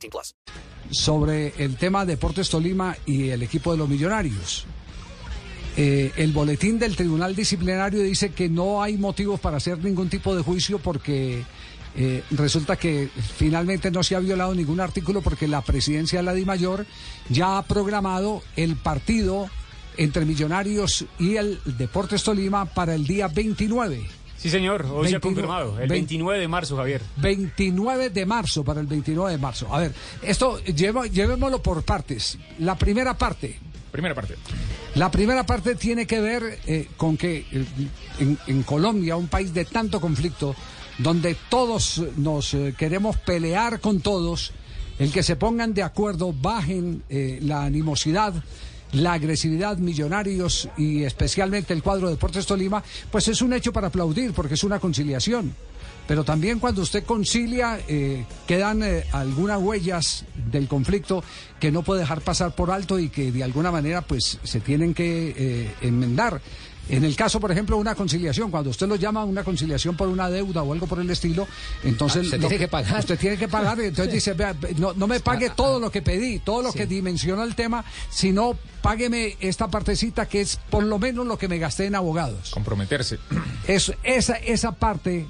18 plus. sobre el tema Deportes Tolima y el equipo de los millonarios. Eh, el boletín del Tribunal Disciplinario dice que no hay motivos para hacer ningún tipo de juicio porque eh, resulta que finalmente no se ha violado ningún artículo porque la presidencia de la DIMAYOR ya ha programado el partido entre Millonarios y el Deportes Tolima para el día 29. Sí, señor, hoy se ha 29 confirmado, el 29 de marzo, Javier. 29 de marzo, para el 29 de marzo. A ver, esto lleva- llevémoslo por partes. La primera parte. Primera parte. La primera parte tiene que ver eh, con que eh, en, en Colombia, un país de tanto conflicto, donde todos nos eh, queremos pelear con todos, el que se pongan de acuerdo, bajen eh, la animosidad, la agresividad, millonarios y especialmente el cuadro Deportes Tolima, pues es un hecho para aplaudir porque es una conciliación. Pero también cuando usted concilia, eh, quedan eh, algunas huellas del conflicto que no puede dejar pasar por alto y que de alguna manera pues se tienen que eh, enmendar. En el caso, por ejemplo, de una conciliación, cuando usted lo llama una conciliación por una deuda o algo por el estilo, entonces... Ah, tiene que pagar. Usted tiene que pagar, entonces dice, vea, no, no me pague todo lo que pedí, todo lo que dimensiona el tema, sino págueme esta partecita que es por lo menos lo que me gasté en abogados. Comprometerse. Eso, esa, esa parte,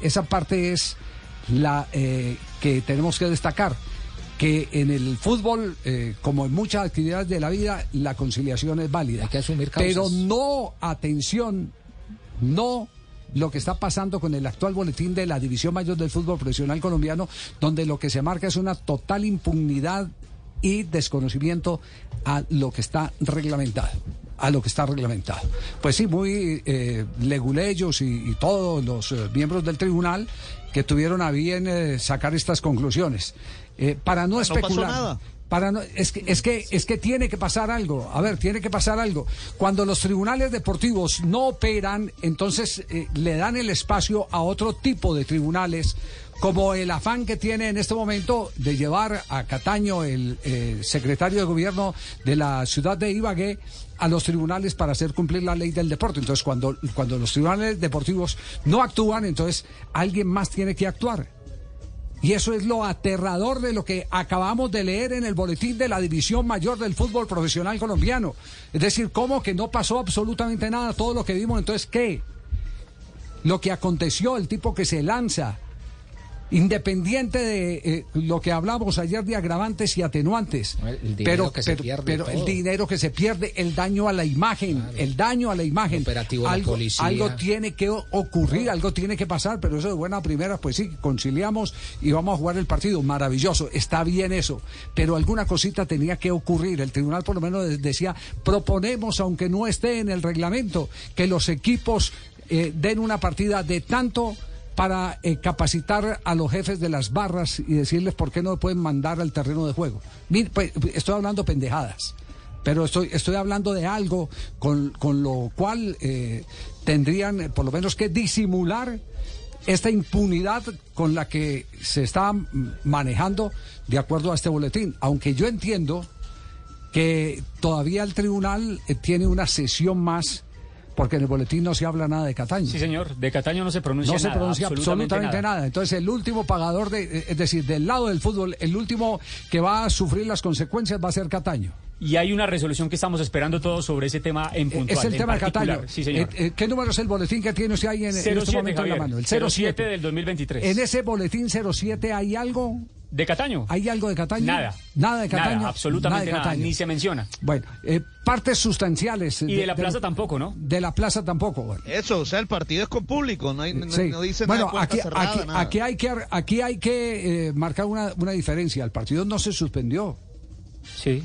esa parte es la eh, que tenemos que destacar. Que en el fútbol, eh, como en muchas actividades de la vida, la conciliación es válida. Hay que asumir causas. Pero no, atención, no lo que está pasando con el actual boletín de la División Mayor del Fútbol Profesional Colombiano, donde lo que se marca es una total impunidad y desconocimiento a lo que está reglamentado a lo que está reglamentado. Pues sí, muy eh, leguleyos y, y todos los eh, miembros del tribunal que tuvieron a bien eh, sacar estas conclusiones. Eh, para no especular. Para no, es que es que es que tiene que pasar algo. A ver, tiene que pasar algo. Cuando los tribunales deportivos no operan, entonces eh, le dan el espacio a otro tipo de tribunales, como el afán que tiene en este momento de llevar a Cataño, el eh, secretario de gobierno de la ciudad de Ibagué, a los tribunales para hacer cumplir la ley del deporte. Entonces, cuando, cuando los tribunales deportivos no actúan, entonces alguien más tiene que actuar. Y eso es lo aterrador de lo que acabamos de leer en el boletín de la División Mayor del Fútbol Profesional Colombiano. Es decir, ¿cómo que no pasó absolutamente nada? Todo lo que vimos, entonces, ¿qué? Lo que aconteció, el tipo que se lanza, independiente de eh, lo que hablamos ayer de agravantes y atenuantes. El dinero que se pierde, pero el dinero que se pierde, el daño a la imagen, el daño a la imagen. El operativo de la algo, policía. algo tiene que ocurrir, algo tiene que pasar, pero eso de buena primera, pues sí, conciliamos y vamos a jugar el partido. Maravilloso, está bien eso, pero alguna cosita tenía que ocurrir. El tribunal por lo menos de- decía, proponemos, aunque no esté en el reglamento, que los equipos eh, den una partida de tanto para eh, capacitar a los jefes de las barras y decirles por qué no pueden mandar al terreno de juego. Pues, estoy hablando pendejadas pero estoy, estoy hablando de algo con, con lo cual eh, tendrían eh, por lo menos que disimular esta impunidad con la que se está manejando de acuerdo a este boletín. Aunque yo entiendo que todavía el tribunal eh, tiene una sesión más, porque en el boletín no se habla nada de Cataño. Sí, señor, de Cataño no se pronuncia No se nada, pronuncia absolutamente, nada. Entonces, el último pagador, de, eh, es decir, del lado del fútbol, el último que va a sufrir las consecuencias va a ser Cataño. Y hay una resolución que estamos esperando todos sobre ese tema en puntual. es el tema de. Cataño. Sí, señor. Eh, eh, ¿Qué número es el boletín que tiene usted ahí en, en este 07, momento en la Javier. mano? El 07 07. del 2023. En ese boletín 07 hay algo, ¿De Cataño? hay algo de Cataño. Nada. Nada de Cataño. Nada, absolutamente de nada, ni se menciona. Bueno, eh, partes sustanciales. Y de la plaza tampoco, ¿no? De la plaza tampoco. Bueno. Eso, o sea, el partido es con público, no, hay, no, Sí. no dice bueno, nada aquí, cerrada, aquí, nada. aquí hay que, aquí hay que eh, marcar una, una diferencia. El partido no se suspendió. Sí.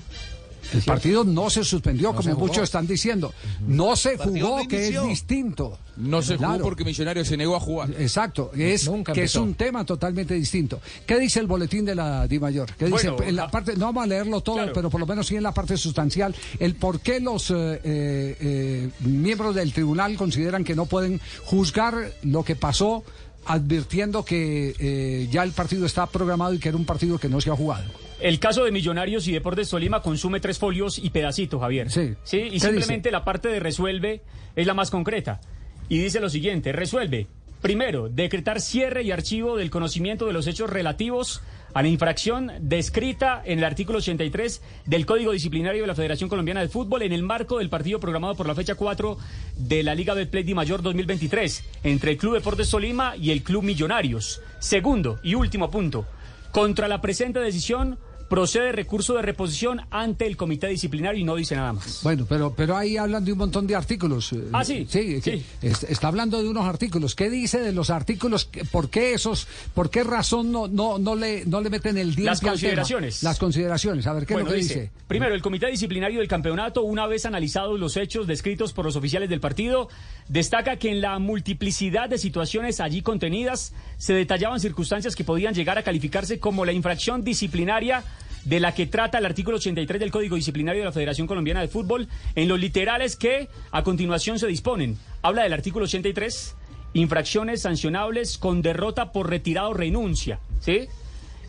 El partido no se suspendió, como se muchos están diciendo. No se jugó, no que es distinto. No se jugó porque Millonarios se negó a jugar. Exacto, es Nunca que es un tema totalmente distinto. ¿Qué dice el boletín de la Di Mayor? ¿Qué dice Bueno, en la ah, parte? No vamos a leerlo todo, claro. pero por lo menos sí en la parte sustancial. El por qué los eh, eh, eh, miembros del tribunal consideran que no pueden juzgar lo que pasó, advirtiendo que eh, ya el partido está programado y que era un partido que no se ha jugado. El caso de Millonarios y Deportes Tolima consume tres folios y pedacitos, Javier. Sí. Y ¿Qué simplemente dice? la parte de resuelve es la más concreta. Y dice lo siguiente, resuelve. Primero, decretar cierre y archivo del conocimiento de los hechos relativos a la infracción descrita en el artículo 83 del Código Disciplinario de la Federación Colombiana de Fútbol en el marco del partido programado por la fecha 4 de la Liga Betplay Di Mayor 2023 entre el Club Deportes Tolima y el Club Millonarios. Segundo y último punto, contra la presente decisión procede recurso de reposición ante el comité disciplinario y no dice nada más. Bueno, pero pero ahí hablan de un montón de artículos. eh, Ah, sí, Sí, sí. es- está hablando de unos artículos. ¿Qué dice de los artículos? ¿Por qué esos? ¿Por qué razón no no no le no le meten el diente Las al tema? consideraciones. Las consideraciones. A ver qué Bueno, es lo que dice, dice. Primero, el Comité Disciplinario del Campeonato, una vez analizados los hechos descritos por los oficiales del partido, destaca que en la multiplicidad de situaciones allí contenidas se detallaban circunstancias que podían llegar a calificarse como la infracción disciplinaria de la que trata el artículo 83 del Código Disciplinario de la Federación Colombiana de Fútbol, en los literales que a continuación se disponen. Habla del artículo 83, infracciones sancionables con derrota por retirado o renuncia, ¿sí?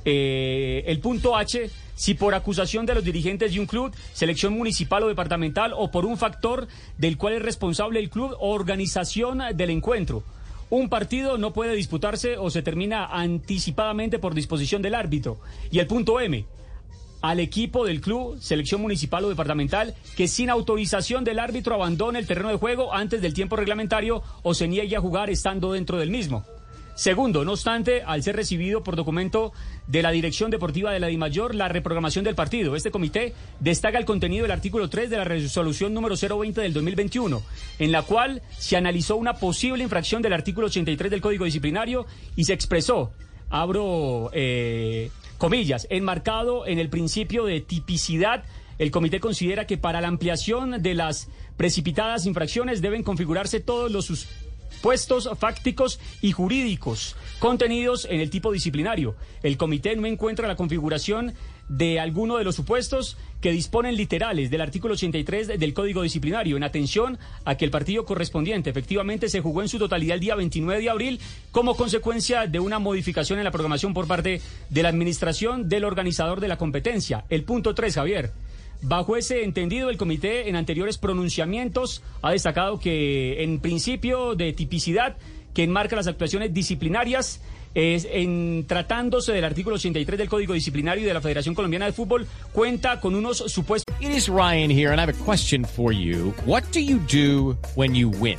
Eh, el punto H, si por acusación de los dirigentes de un club, selección municipal o departamental, o por un factor del cual es responsable el club o organización del encuentro. Un partido no puede disputarse o se termina anticipadamente por disposición del árbitro. Y el punto M, al equipo del club, selección municipal o departamental, que sin autorización del árbitro abandone el terreno de juego antes del tiempo reglamentario o se niegue a jugar estando dentro del mismo. Segundo, no obstante, al ser recibido por documento de la Dirección Deportiva de la DIMAYOR la reprogramación del partido, este comité destaca el contenido del artículo 3 de la resolución número 020 del 2021, en la cual se analizó una posible infracción del artículo 83 del Código Disciplinario y se expresó, abro eh, comillas, enmarcado en el principio de tipicidad el comité considera que para la ampliación de las precipitadas infracciones deben configurarse todos los supuestos fácticos y jurídicos contenidos en el tipo disciplinario. El comité no encuentra la configuración de alguno de los supuestos que disponen literales del artículo 83 del Código Disciplinario, en atención a que el partido correspondiente efectivamente se jugó en su totalidad el día 29 de abril como consecuencia de una modificación en la programación por parte de la administración del organizador de la competencia. El punto 3, Javier. Bajo ese entendido, el comité en anteriores pronunciamientos ha destacado que en principio de tipicidad que enmarca las actuaciones disciplinarias es en tratándose del artículo 83 del Código Disciplinario de la Federación Colombiana de Fútbol cuenta con unos supuestos It is Ryan here, and I have a question for you. What do you do when you win?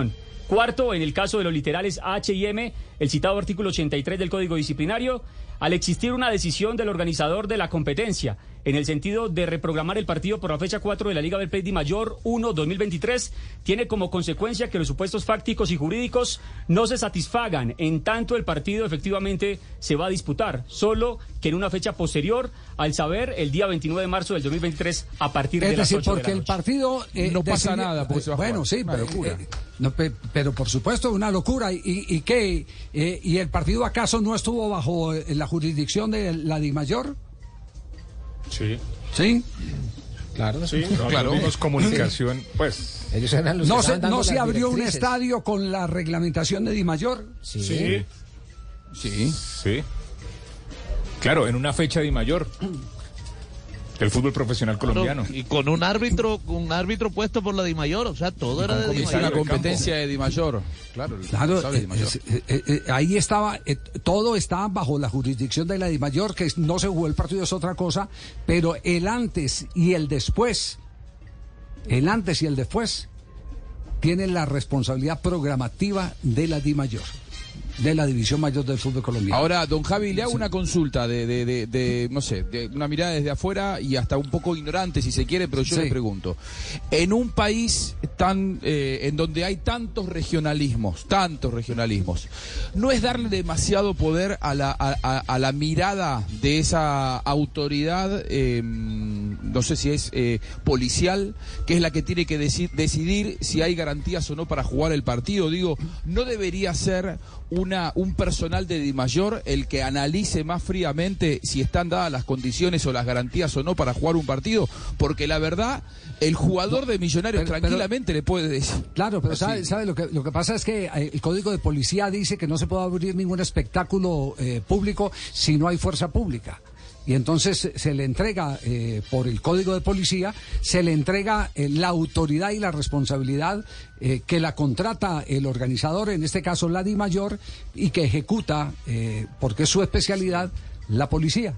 Cuarto, en el caso de los literales H y M, el citado artículo 83 del Código Disciplinario, al existir una decisión del organizador de la competencia en el sentido de reprogramar el partido por la fecha 4 de la Liga Betplay Di Mayor 1-2023, tiene como consecuencia que los supuestos fácticos y jurídicos no se satisfagan en tanto el partido efectivamente se va a disputar, solo que en una fecha posterior, al saber el día 29 de marzo del 2023 a partir de Es las decir, 8 de la porque el noche. partido... eh, No pasa decidió- nada porque se va a Bueno, jugar. sí, Una eh, locura. eh, no, pe- pero por supuesto una locura. ¿Y, y qué? Eh, ¿Y el partido acaso no estuvo bajo eh, la jurisdicción de la DIMAYOR? Sí. ¿Sí? Claro, Sí. Claro. Tuvimos comunicación, pues. Ellos eran los ¿No se, no se abrió un estadio con la reglamentación de DIMAYOR? Sí. Sí, Sí. sí. Claro, en una fecha de mayor. Del fútbol profesional colombiano. Y con un árbitro, un árbitro puesto por la Di Mayor, o sea, todo era de Di Mayor. competencia de Di Mayor. Claro, Di eh, Mayor. eh, eh, eh, ahí estaba, eh, todo estaba bajo la jurisdicción de la Dimayor, que no se jugó el partido es otra cosa, pero el antes y el después, el antes y el después, tienen la responsabilidad programativa de la Dimayor, de la División Mayor del Fútbol Colombiano. Ahora, don Javi, le hago una consulta de, de, de- de, no sé, de una mirada desde afuera y hasta un poco ignorante si se quiere, pero yo Sí. le pregunto. En un país tan, eh, en donde hay tantos regionalismos, tantos regionalismos, ¿no es darle demasiado poder a la, a, a- a la mirada de esa autoridad, eh, no sé si es eh, policial, que es la que tiene que deci- decidir si hay garantías o no para jugar el partido? Digo, ¿no debería ser una, un personal de Di Mayor el que analice más fríamente si están dadas las condiciones o las garantías o no para jugar un partido? Porque la verdad, el jugador de Millonarios pero- pero- tranquilamente le puede decir. Claro, pero sabe, sabe lo que lo que pasa es que eh, el código de policía dice que no se puede abrir ningún espectáculo eh, público si no hay fuerza pública. Y entonces se le entrega eh, por el código de policía, se le entrega eh, la autoridad y la responsabilidad eh, que la contrata el organizador, en este caso la Di Mayor, y que ejecuta, porque es su especialidad, la policía.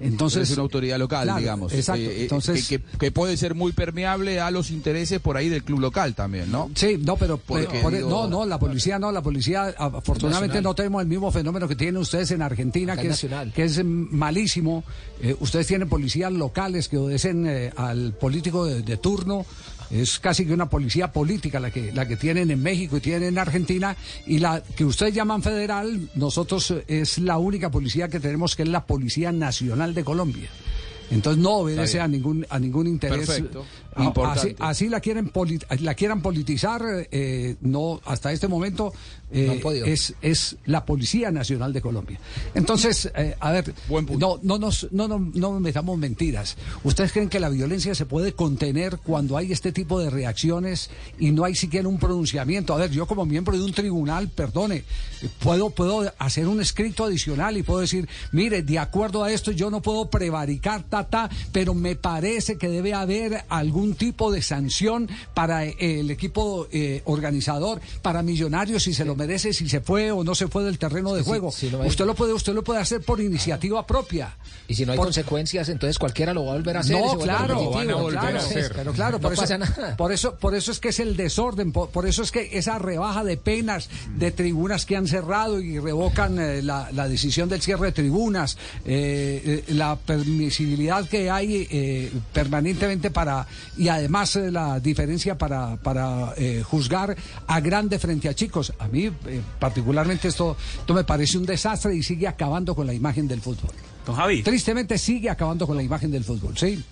Entonces es una autoridad local, Claro, digamos. Exacto. eh, eh, entonces, que, que- que puede ser muy permeable a los intereses por ahí del club local también, ¿no? Sí, no, pero Porque, por- digo- no, no, la policía no, la policía afortunadamente Nacional. no tenemos el mismo fenómeno que tienen ustedes en Argentina, Acá que es es, nacional. que es malísimo. Eh, ustedes tienen policías locales que obedecen eh, al político de, de turno. Es casi que una policía política la que la que tienen en México y tienen en Argentina y la que ustedes llaman federal, nosotros eh, es la única policía que tenemos que es la Policía Nacional de Colombia. Entonces no obedece a ningún a ningún interés. Perfecto. A- Importante. Así, así la quieren la quieran politizar, eh, no hasta este momento eh, No es es la Policía Nacional de Colombia. Entonces, eh, a ver, Buen punto. no no nos no, no no metamos mentiras. ¿Ustedes creen que la violencia se puede contener cuando hay este tipo de reacciones y no hay siquiera un pronunciamiento? A ver, yo como miembro de un tribunal, perdone, puedo puedo hacer un escrito adicional y puedo decir, mire, de acuerdo a esto yo no puedo prevaricar ta ta, pero me parece que debe haber algún tipo de sanción para eh, el equipo eh, organizador, para Millonarios si se lo merece, si se fue o no se fue del terreno de juego. sí, no usted lo puede usted lo puede hacer por iniciativa propia. Y si no hay Por- consecuencias, entonces cualquiera lo va a volver a hacer. no, claro, van a volver claro, a hacer. pero claro, No por eso, pasa nada. por eso, por eso es que es el desorden, por, por eso es que esa rebaja de penas de tribunas que han cerrado y revocan eh, la, la decisión del cierre de tribunas, eh, la permisibilidad que hay permanentemente para y además eh, la diferencia para para eh, juzgar a grande frente a chicos. A mí eh, particularmente esto, esto me parece un desastre y sigue acabando con la imagen del fútbol. Don Javi. Tristemente sigue acabando con la imagen del fútbol, sí.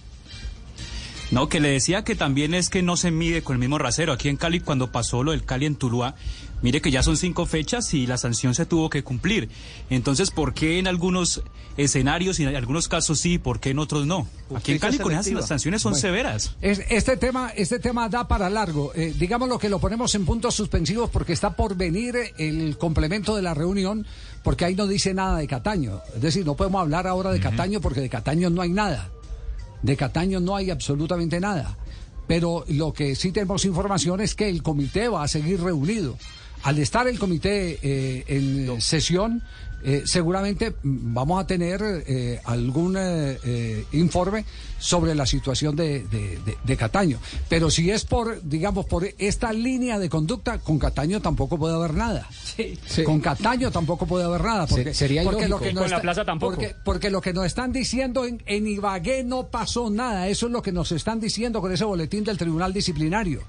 No, que le decía que también es que no se mide con el mismo rasero. Aquí en Cali, cuando pasó lo del Cali en Tuluá, mire que ya son cinco fechas y la sanción se tuvo que cumplir. Entonces, ¿por qué en algunos escenarios y en algunos casos sí, por qué en otros no? Aquí en Cali con esas las sanciones son severas. Es- este tema, este tema da para largo. Eh, digamos lo que lo ponemos en puntos suspensivos porque está por venir el complemento de la reunión, porque ahí no dice nada de Cataño. Es decir, no podemos hablar ahora de Cataño porque de Cataño no hay nada. De Cataño no hay absolutamente nada. Pero lo que sí tenemos información es que el comité va a seguir reunido. Al estar el comité eh, en sesión, eh, seguramente vamos a tener eh, algún eh, eh, informe sobre la situación de, de- de- de Cataño. Pero si es por, digamos, por esta línea de conducta, con Cataño tampoco puede haber nada. Con Cataño tampoco puede haber nada. Porque, sería porque ilógico. Y con la plaza tampoco. Porque, porque lo que nos están diciendo en, en Ibagué no pasó nada. Eso es lo que nos están diciendo con ese boletín del Tribunal Disciplinario.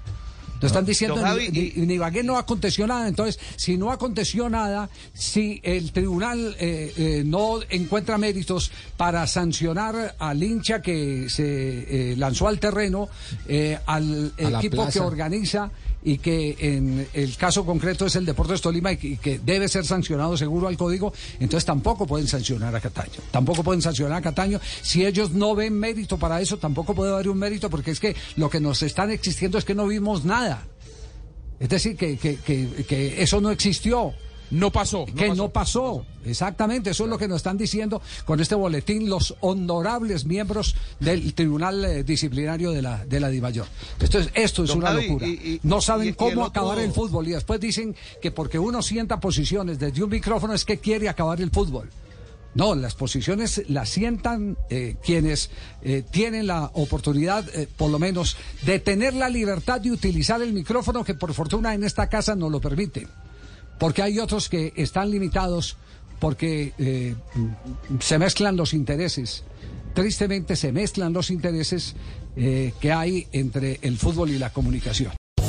Nos están diciendo en, Javi, en- en Ibagué no aconteció nada. Entonces, si no aconteció nada, si el tribunal eh, eh, no encuentra méritos para sancionar al hincha que se eh, lanzó al terreno, eh, al equipo que organiza y que en el caso concreto es el Deportes Tolima y que, y que debe ser sancionado seguro al código, entonces tampoco pueden sancionar a Cataño. Tampoco pueden sancionar a Cataño. Si ellos no ven mérito para eso, tampoco puede haber un mérito porque es que lo que nos están existiendo es que no vimos nada. Es decir, que, que, que, que eso no existió. No pasó. que no pasó. Exactamente, eso es lo que nos están diciendo con este boletín los honorables miembros del Tribunal eh, Disciplinario de la, de la Dimayor. Esto es, esto es Don una Javi, locura. y- y- no y- saben y el cómo otro- acabar el fútbol y después dicen que porque uno sienta posiciones desde un micrófono es que quiere acabar el fútbol. No, las posiciones las sientan eh, quienes eh, tienen la oportunidad, eh, por lo menos, de tener la libertad de utilizar el micrófono que por fortuna en esta casa no lo permite. Porque hay otros que están limitados porque eh, se mezclan los intereses. Tristemente se mezclan los intereses eh, que hay entre el fútbol y la comunicación.